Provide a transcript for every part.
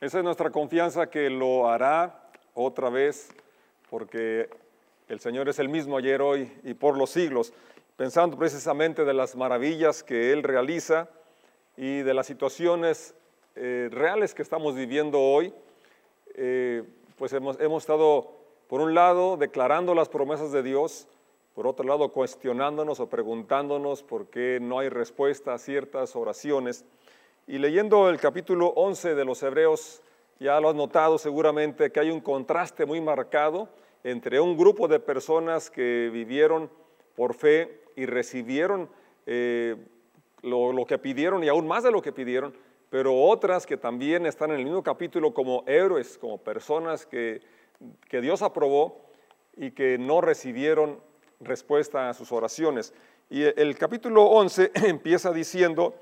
Esa es nuestra confianza que lo hará otra vez, porque el Señor es el mismo ayer, hoy y por los siglos, pensando precisamente de las maravillas que Él realiza y de las situaciones eh, reales que estamos viviendo hoy. Eh, pues hemos, hemos estado, por un lado, declarando las promesas de Dios, por otro lado, cuestionándonos o preguntándonos por qué no hay respuesta a ciertas oraciones. Y leyendo el capítulo 11 de los Hebreos, ya lo has notado seguramente que hay un contraste muy marcado entre un grupo de personas que vivieron por fe y recibieron eh, lo, lo, que pidieron y aún más de lo que pidieron, pero otras que también están en el mismo capítulo como héroes, como personas que, que Dios aprobó y que no recibieron respuesta a sus oraciones. Y el capítulo 11 empieza diciendo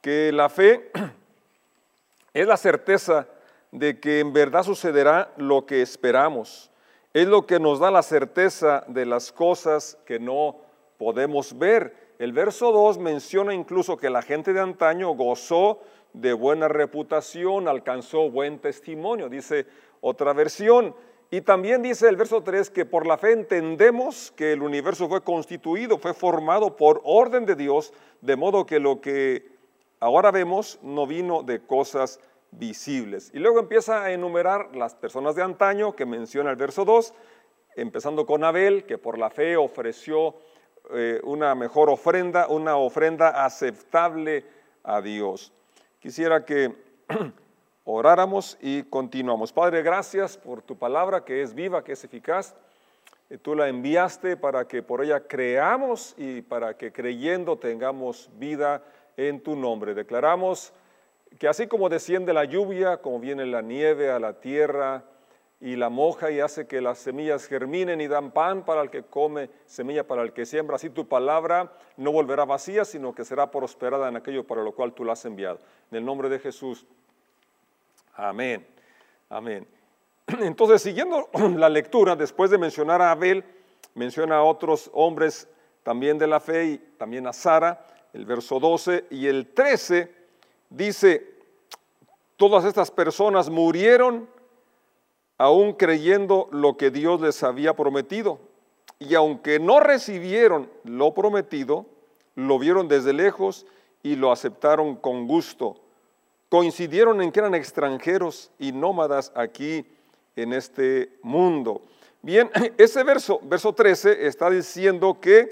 que la fe es la certeza de que en verdad sucederá lo que esperamos. Es lo que nos da la certeza de las cosas que no podemos ver. El verso 2 menciona incluso que la gente de antaño gozó de buena reputación, alcanzó buen testimonio, dice otra versión. Y también dice el verso 3 que por la fe entendemos que el universo fue constituido, fue formado por orden de Dios, de modo que lo que ahora vemos no vino de cosas visibles. Y luego empieza a enumerar las personas de antaño que menciona el verso 2, empezando con Abel, que por la fe ofreció eh, una mejor ofrenda, una ofrenda aceptable a Dios. Quisiera que oráramos y continuamos. Padre, gracias por tu palabra que es viva, que es eficaz. Tú la enviaste para que por ella creamos y para que creyendo tengamos vida en tu nombre. Declaramos que así como desciende la lluvia, como viene la nieve a la tierra y la moja y hace que las semillas germinen y dan pan para el que come, semilla para el que siembra, así tu palabra no volverá vacía, sino que será prosperada en aquello para lo cual tú la has enviado. En el nombre de Jesús. Amén. Amén. Entonces, siguiendo la lectura, después de mencionar a Abel, menciona a otros hombres también de la fe y también a Sara, el verso 12 y el 13 dice, todas estas personas murieron aún creyendo lo que Dios les había prometido. Y aunque no recibieron lo prometido, lo vieron desde lejos y lo aceptaron con gusto. Coincidieron en que eran extranjeros y nómadas aquí en este mundo. Bien, ese verso, verso 13, está diciendo que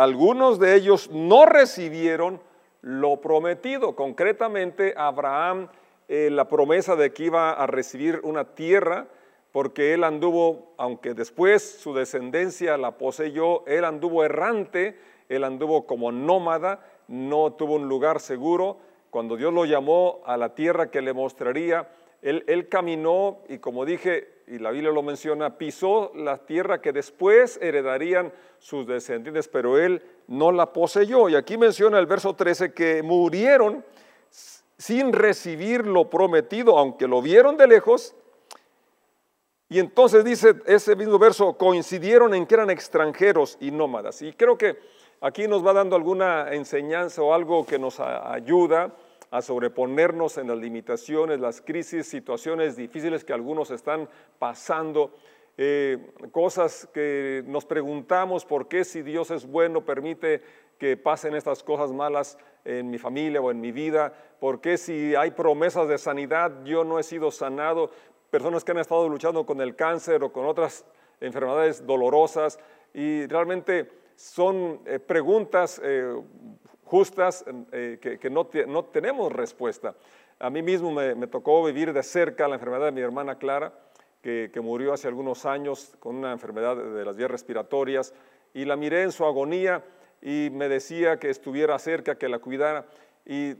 algunos de ellos no recibieron lo prometido. Concretamente, Abraham, eh, la promesa de que iba a recibir una tierra, porque él anduvo, aunque después su descendencia la poseyó, él anduvo errante, él anduvo como nómada, no tuvo un lugar seguro. Cuando Dios lo llamó a la tierra que le mostraría, él, él caminó y como dije, y la Biblia lo menciona, pisó la tierra que después heredarían sus descendientes, pero él no la poseyó. Y aquí menciona el verso 13 que murieron sin recibir lo prometido, aunque lo vieron de lejos, y entonces dice ese mismo verso, coincidieron en que eran extranjeros y nómadas. Y creo que aquí nos va dando alguna enseñanza o algo que nos ayuda a sobreponernos en las limitaciones, las crisis, situaciones difíciles que algunos están pasando, eh, cosas que nos preguntamos por qué si Dios es bueno permite que pasen estas cosas malas en mi familia o en mi vida, por qué si hay promesas de sanidad yo no he sido sanado, personas que han estado luchando con el cáncer o con otras enfermedades dolorosas y realmente son eh, preguntas eh, justas eh, que, no, tenemos respuesta. A mí mismo me, tocó vivir de cerca la enfermedad de mi hermana Clara, que, murió hace algunos años con una enfermedad de las vías respiratorias, y la miré en su agonía y me decía que estuviera cerca, que la cuidara, y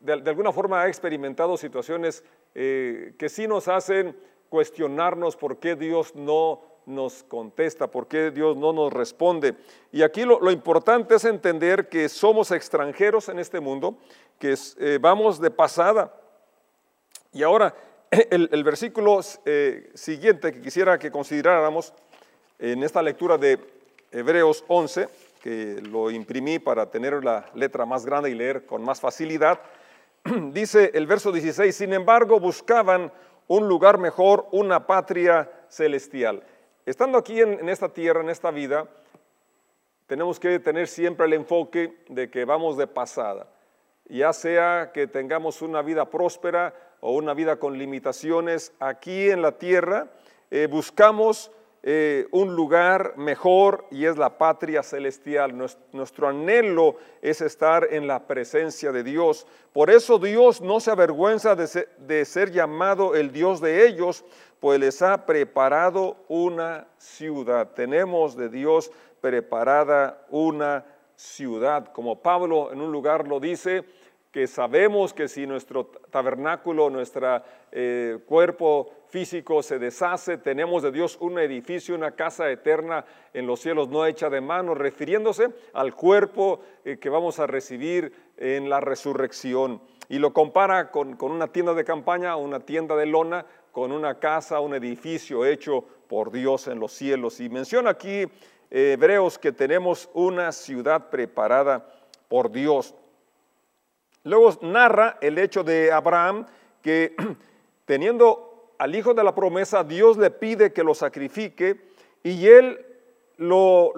de, alguna forma ha experimentado situaciones eh, que sí nos hacen cuestionarnos por qué Dios no nos contesta, por qué Dios no nos responde. Y aquí lo, importante es entender que somos extranjeros en este mundo, que eh, vamos de pasada. Y ahora, el, versículo eh, siguiente que quisiera que consideráramos en esta lectura de Hebreos 11, que lo imprimí para tener la letra más grande y leer con más facilidad, dice el verso 16, sin embargo buscaban un lugar mejor, una patria celestial. Estando aquí en, esta tierra, en esta vida, tenemos que tener siempre el enfoque de que vamos de pasada, ya sea que tengamos una vida próspera o una vida con limitaciones aquí en la tierra, eh, buscamos eh, un lugar mejor y es la patria celestial. Nuestro, anhelo es estar en la presencia de Dios. Por eso Dios no se avergüenza de ser llamado el Dios de ellos, pues les ha preparado una ciudad. Tenemos de Dios preparada una ciudad. Como Pablo en un lugar lo dice, que sabemos que si nuestro tabernáculo, nuestro eh, cuerpo físico se deshace, tenemos de Dios un edificio, una casa eterna en los cielos no hecha de mano, refiriéndose al cuerpo eh, que vamos a recibir en la resurrección. Y lo compara con, con una tienda de campaña, una tienda de lona, con una casa, un edificio hecho por Dios en los cielos. Y menciona aquí Hebreos que tenemos una ciudad preparada por Dios. Luego narra el hecho de Abraham que teniendo al hijo de la promesa, Dios le pide que lo sacrifique y él lo,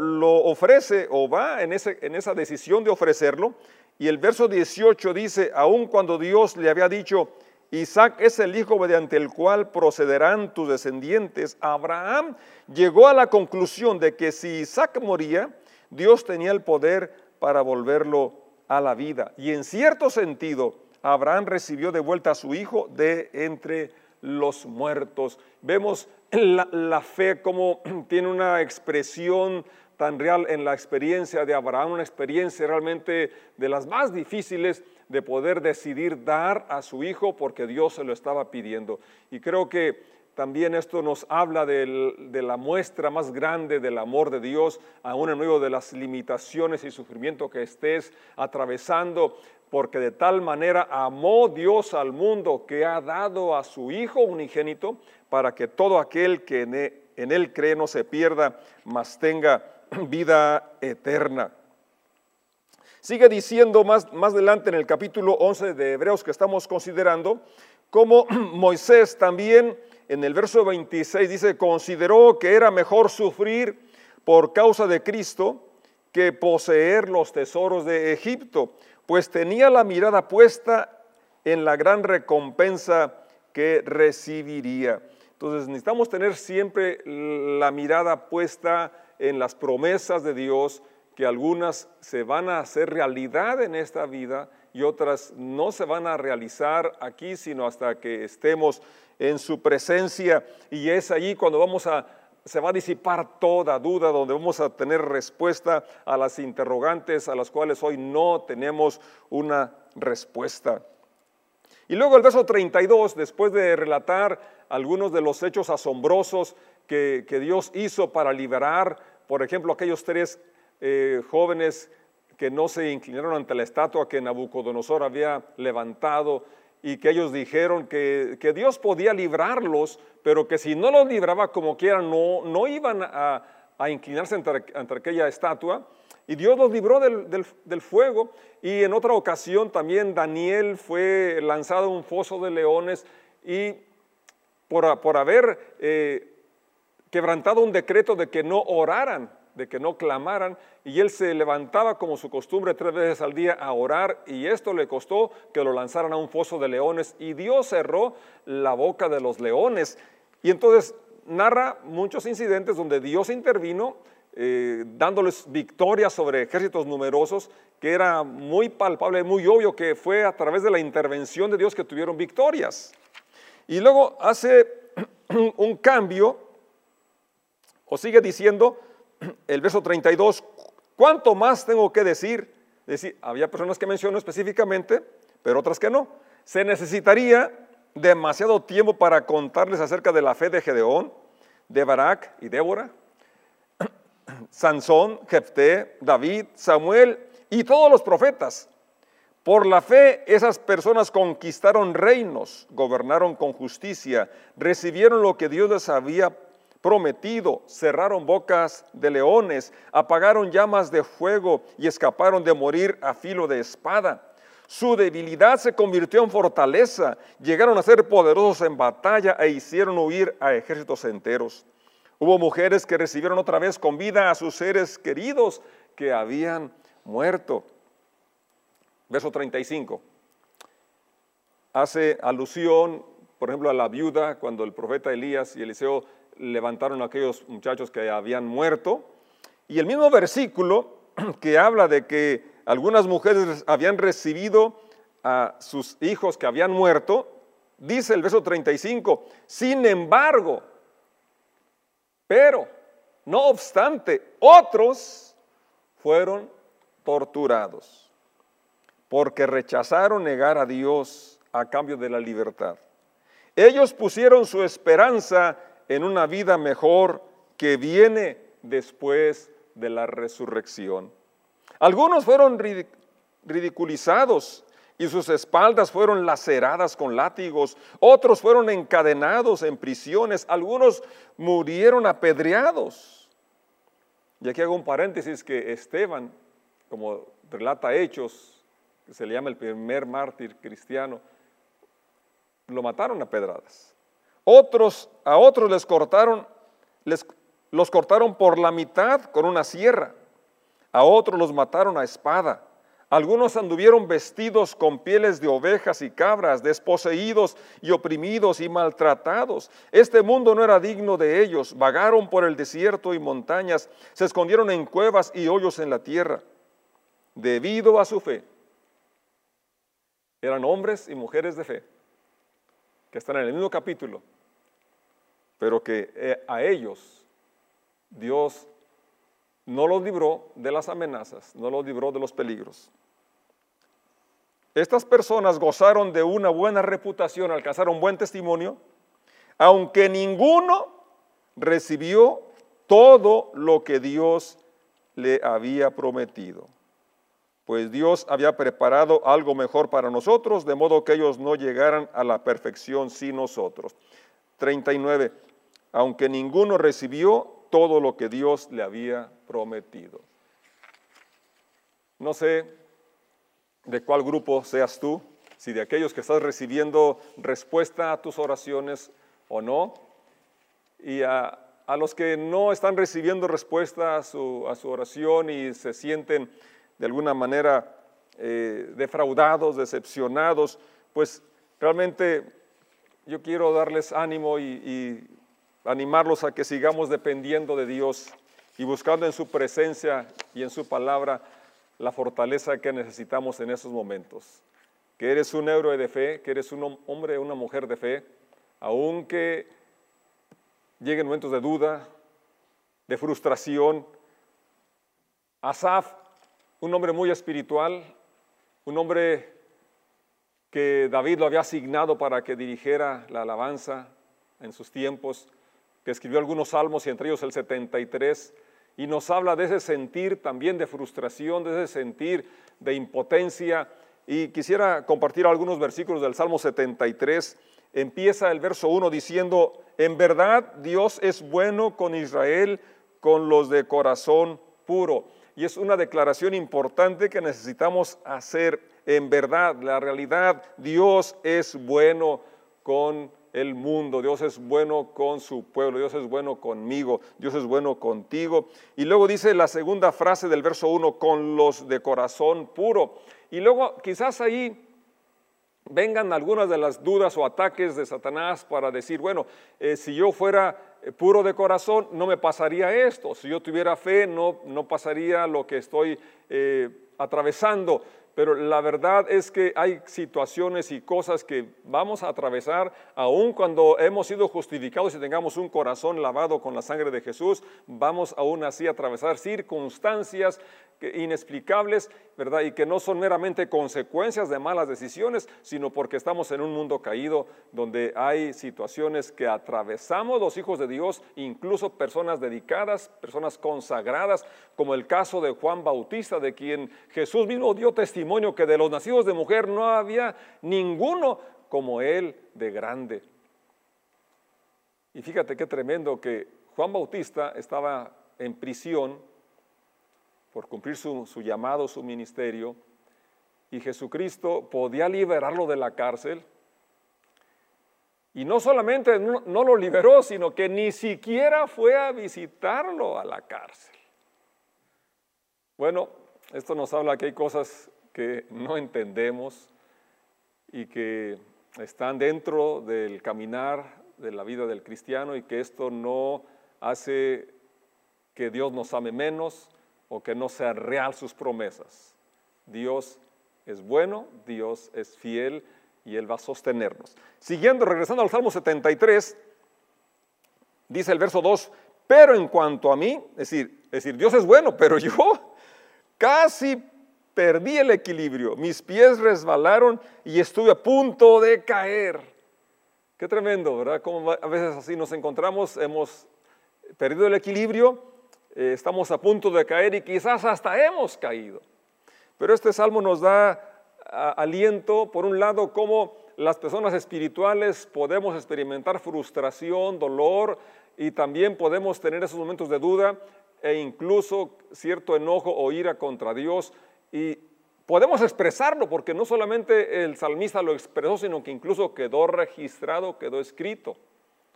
ofrece o va en, ese, en esa decisión de ofrecerlo. Y el verso 18 dice, aun cuando Dios le había dicho, Isaac es el hijo mediante el cual procederán tus descendientes. Abraham llegó a la conclusión de que si Isaac moría, Dios tenía el poder para volverlo a la vida. Y en cierto sentido, Abraham recibió de vuelta a su hijo de entre los muertos. Vemos la, la fe como tiene una expresión tan real en la experiencia de Abraham, una experiencia realmente de las más difíciles de poder decidir dar a su hijo porque Dios se lo estaba pidiendo. Y creo que también esto nos habla de la muestra más grande del amor de Dios, aún en medio de las limitaciones y sufrimiento que estés atravesando, porque de tal manera amó Dios al mundo que ha dado a su Hijo unigénito para que todo aquel que en e, él cree no se pierda, mas tenga vida eterna. Sigue diciendo más, más adelante en el capítulo 11 de Hebreos que estamos considerando, como Moisés también en el verso 26 dice, consideró que era mejor sufrir por causa de Cristo que poseer los tesoros de Egipto, pues tenía la mirada puesta en la gran recompensa que recibiría. Entonces necesitamos tener siempre la mirada puesta en las promesas de Dios, que algunas se van a hacer realidad en esta vida y otras no se van a realizar aquí, sino hasta que estemos en su presencia. Y es allí cuando vamos a, se va a disipar toda duda, donde vamos a tener respuesta a las interrogantes a las cuales hoy no tenemos una respuesta. Y luego el verso 32, después de relatar algunos de los hechos asombrosos que, que Dios hizo para liberar, por ejemplo, aquellos tres eh, jóvenes que no se inclinaron ante la estatua que Nabucodonosor había levantado y que ellos dijeron que, Dios podía librarlos, pero que si no los libraba como quieran, no, no iban a, inclinarse ante, aquella estatua. Y Dios los libró del, fuego. Y en otra ocasión también Daniel fue lanzado en un foso de leones y por, por haber eh, quebrantado un decreto de que no oraran de que no clamaran, y él se levantaba como su costumbre tres veces al día a orar, y esto le costó que lo lanzaran a un foso de leones, y Dios cerró la boca de los leones. Y entonces narra muchos incidentes donde Dios intervino, eh, dándoles victoria sobre ejércitos numerosos, que era muy palpable, muy obvio que fue a través de la intervención de Dios que tuvieron victorias. Y luego hace un cambio, o sigue diciendo, el verso 32, ¿cuánto más tengo que decir? decir, había personas que mencionó específicamente, pero otras que no. Se necesitaría demasiado tiempo para contarles acerca de la fe de Gedeón, de Barak y Débora, Sansón, Jefté, David, Samuel y todos los profetas. Por la fe esas personas conquistaron reinos, gobernaron con justicia, recibieron lo que Dios les había prometido, cerraron bocas de leones, apagaron llamas de fuego y escaparon de morir a filo de espada. Su debilidad se convirtió en fortaleza. Llegaron a ser poderosos en batalla e hicieron huir a ejércitos enteros. Hubo mujeres que recibieron otra vez con vida a sus seres queridos que habían muerto. Verso 35. Hace alusión, por ejemplo, a la viuda cuando el profeta Elías y Eliseo levantaron a aquellos muchachos que habían muerto. Y el mismo versículo que habla de que algunas mujeres habían recibido a sus hijos que habían muerto, dice el verso 35, sin embargo, pero, no obstante, otros fueron torturados porque rechazaron negar a Dios a cambio de la libertad. Ellos pusieron su esperanza en una vida mejor que viene después de la resurrección. Algunos fueron ridiculizados y sus espaldas fueron laceradas con látigos, otros fueron encadenados en prisiones, algunos murieron apedreados. Y aquí hago un paréntesis que Esteban, como relata Hechos, que se le llama el primer mártir cristiano, lo mataron a pedradas. Otros, a otros les cortaron, les, los cortaron por la mitad con una sierra, a otros los mataron a espada. Algunos anduvieron vestidos con pieles de ovejas y cabras, desposeídos y oprimidos y maltratados. Este mundo no era digno de ellos. Vagaron por el desierto y montañas, se escondieron en cuevas y hoyos en la tierra. Debido a su fe, eran hombres y mujeres de fe, que están en el mismo capítulo, pero que eh, a ellos Dios no los libró de las amenazas, no los libró de los peligros. Estas personas gozaron de una buena reputación, alcanzaron buen testimonio, aunque ninguno recibió todo lo que Dios le había prometido. Pues Dios había preparado algo mejor para nosotros, de modo que ellos no llegaran a la perfección sin nosotros. 39. Aunque ninguno recibió todo lo que Dios le había prometido. No sé de cuál grupo seas tú, si de aquellos que estás recibiendo respuesta a tus oraciones o no, y a, los que no están recibiendo respuesta a su, oración y se sienten de alguna manera eh, defraudados, decepcionados, pues realmente yo quiero darles ánimo y animarlos a que sigamos dependiendo de Dios y buscando en su presencia y en su palabra la fortaleza que necesitamos en esos momentos. Que eres un héroe de fe, que eres un hombre o una mujer de fe, aunque lleguen momentos de duda, de frustración. Asaf, un hombre muy espiritual, un hombre que David lo había asignado para que dirigiera la alabanza en sus tiempos, que escribió algunos salmos y entre ellos el 73, y nos habla de ese sentir también de frustración, de ese sentir de impotencia. Y quisiera compartir algunos versículos del Salmo 73. Empieza el verso 1 diciendo, en verdad Dios es bueno con Israel, con los de corazón puro. Y es una declaración importante que necesitamos hacer. En verdad, la realidad, Dios es bueno con el mundo, Dios es bueno con su pueblo, Dios es bueno conmigo, Dios es bueno contigo. Y luego dice la segunda frase del verso 1, con los de corazón puro. Y luego quizás ahí vengan algunas de las dudas o ataques de Satanás para decir, bueno, eh, si yo fuera puro de corazón, no me pasaría esto. Si yo tuviera fe, no, no pasaría lo que estoy eh, atravesando pero la verdad es que hay situaciones y cosas que vamos a atravesar aun cuando hemos sido justificados y tengamos un corazón lavado con la sangre de Jesús, vamos aún así a atravesar circunstancias inexplicables, ¿verdad? Y que no son meramente consecuencias de malas decisiones, sino porque estamos en un mundo caído donde hay situaciones que atravesamos los hijos de Dios, incluso personas dedicadas, personas consagradas, como el caso de Juan Bautista, de quien Jesús mismo dio testimonio que de los nacidos de mujer no había ninguno como él de grande. Y fíjate qué tremendo que Juan Bautista estaba en prisión por cumplir su, llamado, su ministerio, y Jesucristo podía liberarlo de la cárcel. Y no solamente no, no, lo liberó, sino que ni siquiera fue a visitarlo a la cárcel. Bueno, esto nos habla que hay cosas que no entendemos y que están dentro del caminar de la vida del cristiano y que esto no hace que Dios nos ame menos o que no sea real sus promesas. Dios es bueno, Dios es fiel y Él va a sostenernos. Siguiendo, regresando al Salmo 73, dice el verso 2, pero en cuanto a mí, es decir, decir, Dios es bueno, pero yo casi perdí el equilibrio, mis pies resbalaron y estuve a punto de caer. Qué tremendo, ¿verdad? Como a veces así nos encontramos, hemos perdido el equilibrio, eh, estamos a punto de caer y quizás hasta hemos caído. Pero este salmo nos da aliento, por un lado, cómo las personas espirituales podemos experimentar frustración, dolor y también podemos tener esos momentos de duda e incluso cierto enojo o ira contra Dios y podemos expresarlo porque no solamente el salmista lo expresó, sino que incluso quedó registrado, quedó escrito,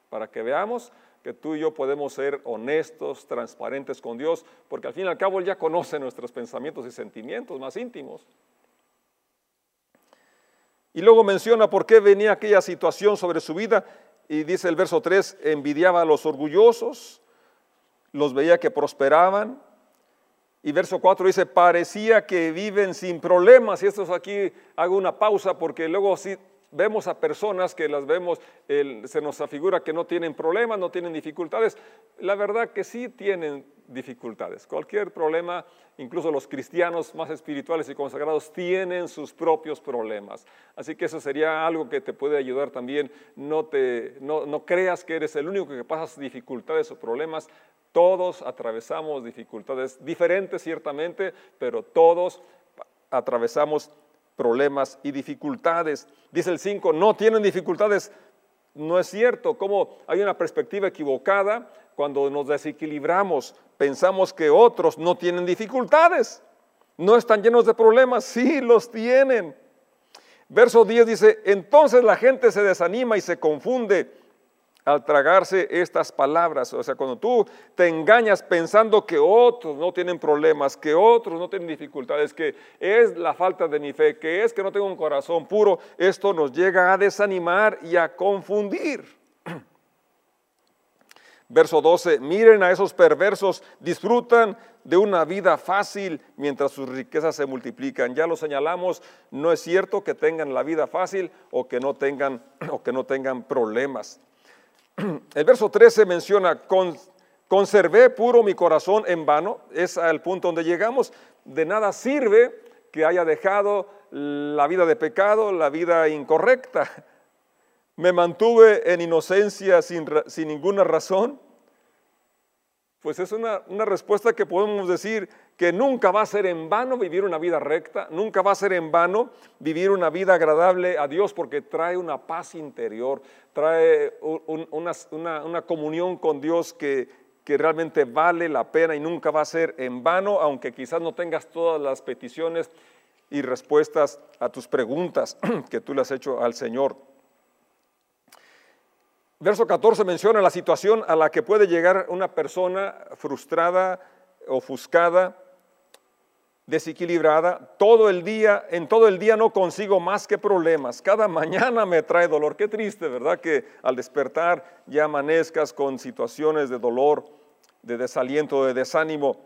para que veamos que tú y yo podemos ser honestos, transparentes con Dios, porque al fin y al cabo Él ya conoce nuestros pensamientos y sentimientos más íntimos. Y luego menciona por qué venía aquella situación sobre su vida y dice el verso 3, envidiaba a los orgullosos, los veía que prosperaban, y verso 4 dice, parecía que viven sin problemas. Y esto es aquí, hago una pausa porque luego sí vemos a personas que las vemos, se nos afigura que no tienen problemas, no tienen dificultades. La verdad que sí tienen dificultades. Cualquier problema, incluso los cristianos más espirituales y consagrados tienen sus propios problemas. Así que eso sería algo que te puede ayudar también. No, te, no, no creas que eres el único que pasas dificultades o problemas. Todos atravesamos dificultades diferentes ciertamente, pero todos atravesamos problemas y dificultades. Dice el 5, no tienen dificultades. No es cierto, como hay una perspectiva equivocada cuando nos desequilibramos, pensamos que otros no tienen dificultades, no están llenos de problemas, sí los tienen. Verso 10 dice, entonces la gente se desanima y se confunde al tragarse estas palabras. O sea, cuando tú te engañas pensando que otros no tienen problemas, que otros no tienen dificultades, que es la falta de mi fe, que es que no tengo un corazón puro, esto nos llega a desanimar y a confundir. Verso 12, miren a esos perversos, disfrutan de una vida fácil mientras sus riquezas se multiplican. Ya lo señalamos, no es cierto que tengan la vida fácil o que no tengan, o que no tengan problemas. El verso 13 menciona, conservé puro mi corazón en vano, es al punto donde llegamos, de nada sirve que haya dejado la vida de pecado, la vida incorrecta. Me mantuve en inocencia sin, sin ninguna razón. Pues es una, una, respuesta que podemos decir que nunca va a ser en vano vivir una vida recta, nunca va a ser en vano vivir una vida agradable a Dios porque trae una paz interior, trae una, una, comunión con Dios que, que realmente vale la pena y nunca va a ser en vano, aunque quizás no tengas todas las peticiones y respuestas a tus preguntas que tú le has hecho al Señor. Verso 14 menciona la situación a la que puede llegar una persona frustrada, ofuscada, desequilibrada. Todo el día, en todo el día no consigo más que problemas. Cada mañana me trae dolor. Qué triste, ¿verdad? Que al despertar ya amanezcas con situaciones de dolor, de desaliento, de desánimo.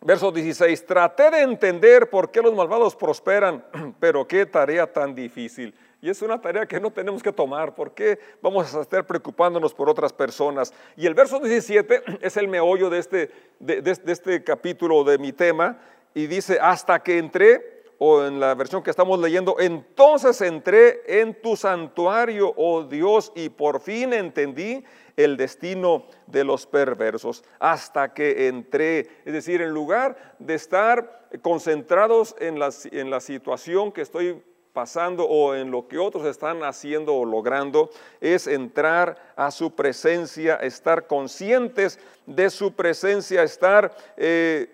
Verso 16, traté de entender por qué los malvados prosperan, pero qué tarea tan difícil. Y es una tarea que no tenemos que tomar. ¿Por qué vamos a estar preocupándonos por otras personas? Y el verso 17 es el meollo de este, de, este capítulo de mi tema. Y dice, hasta que entré, o en la versión que estamos leyendo, entonces entré en tu santuario, oh Dios, y por fin entendí el destino de los perversos, hasta que entré. Es decir, en lugar de estar concentrados en la, en la situación que estoy pasando o en lo que otros están haciendo o logrando, es entrar a su presencia, estar conscientes de su presencia, estar eh,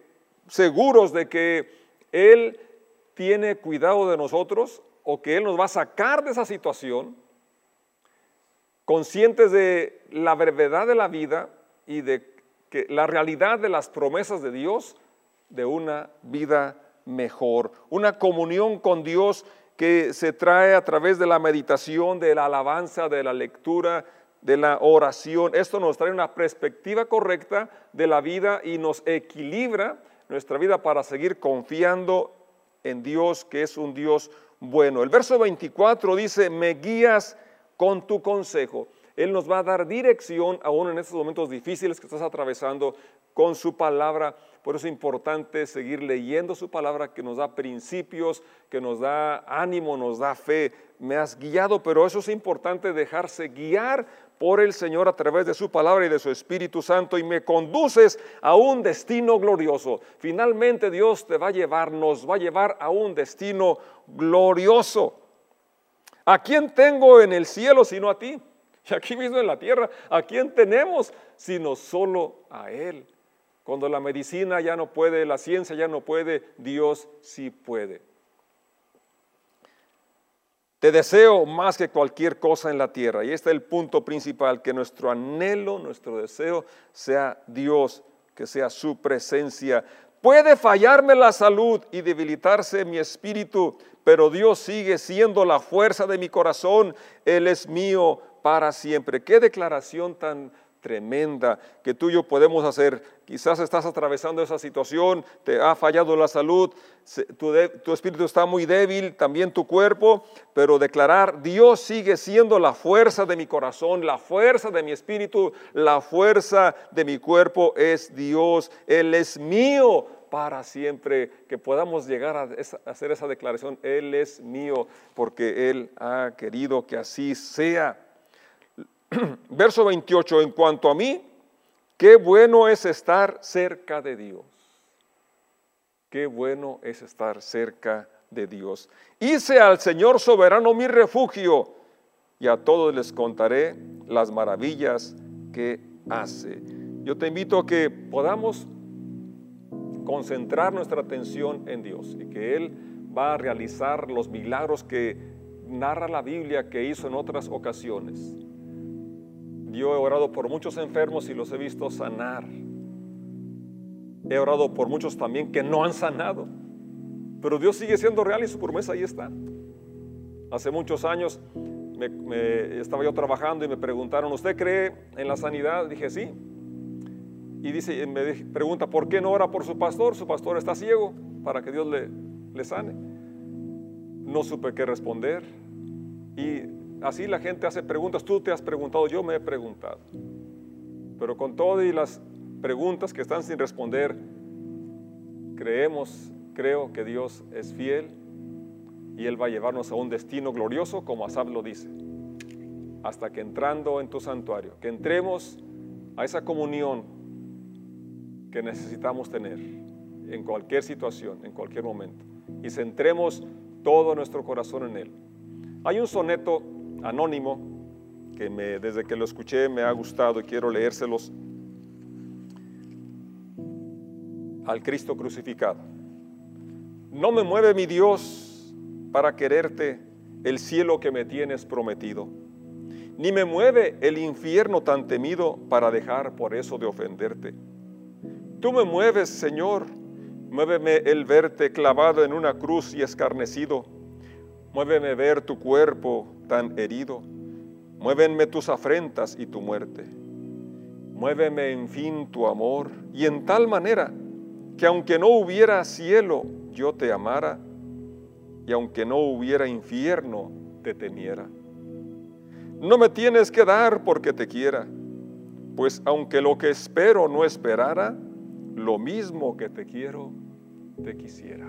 seguros de que Él tiene cuidado de nosotros o que Él nos va a sacar de esa situación, conscientes de la brevedad de la vida y de que la realidad de las promesas de Dios de una vida mejor, una comunión con Dios que se trae a través de la meditación, de la alabanza, de la lectura, de la oración. Esto nos trae una perspectiva correcta de la vida y nos equilibra nuestra vida para seguir confiando en Dios, que es un Dios bueno. El verso 24 dice, me guías con tu consejo. Él nos va a dar dirección aún en estos momentos difíciles que estás atravesando con su palabra. Por eso es importante seguir leyendo su palabra que nos da principios, que nos da ánimo, nos da fe. Me has guiado, pero eso es importante dejarse guiar por el Señor a través de su palabra y de su Espíritu Santo y me conduces a un destino glorioso. Finalmente Dios te va a llevar, nos va a llevar a un destino glorioso. ¿A quién tengo en el cielo sino a ti? Y aquí mismo en la tierra, ¿a quién tenemos sino solo a Él? Cuando la medicina ya no puede, la ciencia ya no puede, Dios sí puede. Te deseo más que cualquier cosa en la tierra. Y este es el punto principal, que nuestro anhelo, nuestro deseo sea Dios, que sea su presencia. Puede fallarme la salud y debilitarse mi espíritu, pero Dios sigue siendo la fuerza de mi corazón. Él es mío para siempre. Qué declaración tan tremenda que tú y yo podemos hacer. Quizás estás atravesando esa situación, te ha fallado la salud, tu, tu, espíritu está muy débil, también tu cuerpo, pero declarar, Dios sigue siendo la fuerza de mi corazón, la fuerza de mi espíritu, la fuerza de mi cuerpo es Dios, Él es mío para siempre, que podamos llegar a, a hacer esa declaración, Él es mío, porque Él ha querido que así sea. verso 28, en cuanto a mí, qué bueno es estar cerca de Dios. Qué bueno es estar cerca de Dios. Hice al Señor soberano mi refugio y a todos les contaré las maravillas que hace. Yo te invito a que podamos concentrar nuestra atención en Dios y que Él va a realizar los milagros que narra la Biblia que hizo en otras ocasiones. Yo he orado por muchos enfermos y los he visto sanar. He orado por muchos también que no han sanado. Pero Dios sigue siendo real y su promesa ahí está. Hace muchos años me, estaba yo trabajando y me preguntaron, ¿usted cree en la sanidad? Dije, sí. Y dice, me pregunta, ¿por qué no ora por su pastor? Su pastor está ciego para que Dios le, le sane. No supe qué responder. Y así la gente hace preguntas, tú te has preguntado, yo me he preguntado. Pero con todo y las preguntas que están sin responder, creemos, creo que Dios es fiel y Él va a llevarnos a un destino glorioso, como Asab lo dice, hasta que entrando en tu santuario, que entremos a esa comunión que necesitamos tener en cualquier situación, en cualquier momento, y centremos todo nuestro corazón en Él. Hay un soneto anónimo que desde que lo escuché me ha gustado y quiero leérselos al Cristo crucificado. No me mueve mi Dios para quererte el cielo que me tienes prometido, ni me mueve el infierno tan temido para dejar por eso de ofenderte. Tú me mueves, Señor, muéveme el verte clavado en una cruz y escarnecido Muéveme ver tu cuerpo tan herido. Muévenme tus afrentas y tu muerte. Muéveme en fin tu amor y en tal manera que aunque no hubiera cielo, yo te amara y aunque no hubiera infierno, te temiera. No me tienes que dar porque te quiera, pues aunque lo que espero no esperara, lo mismo que te quiero, te quisiera.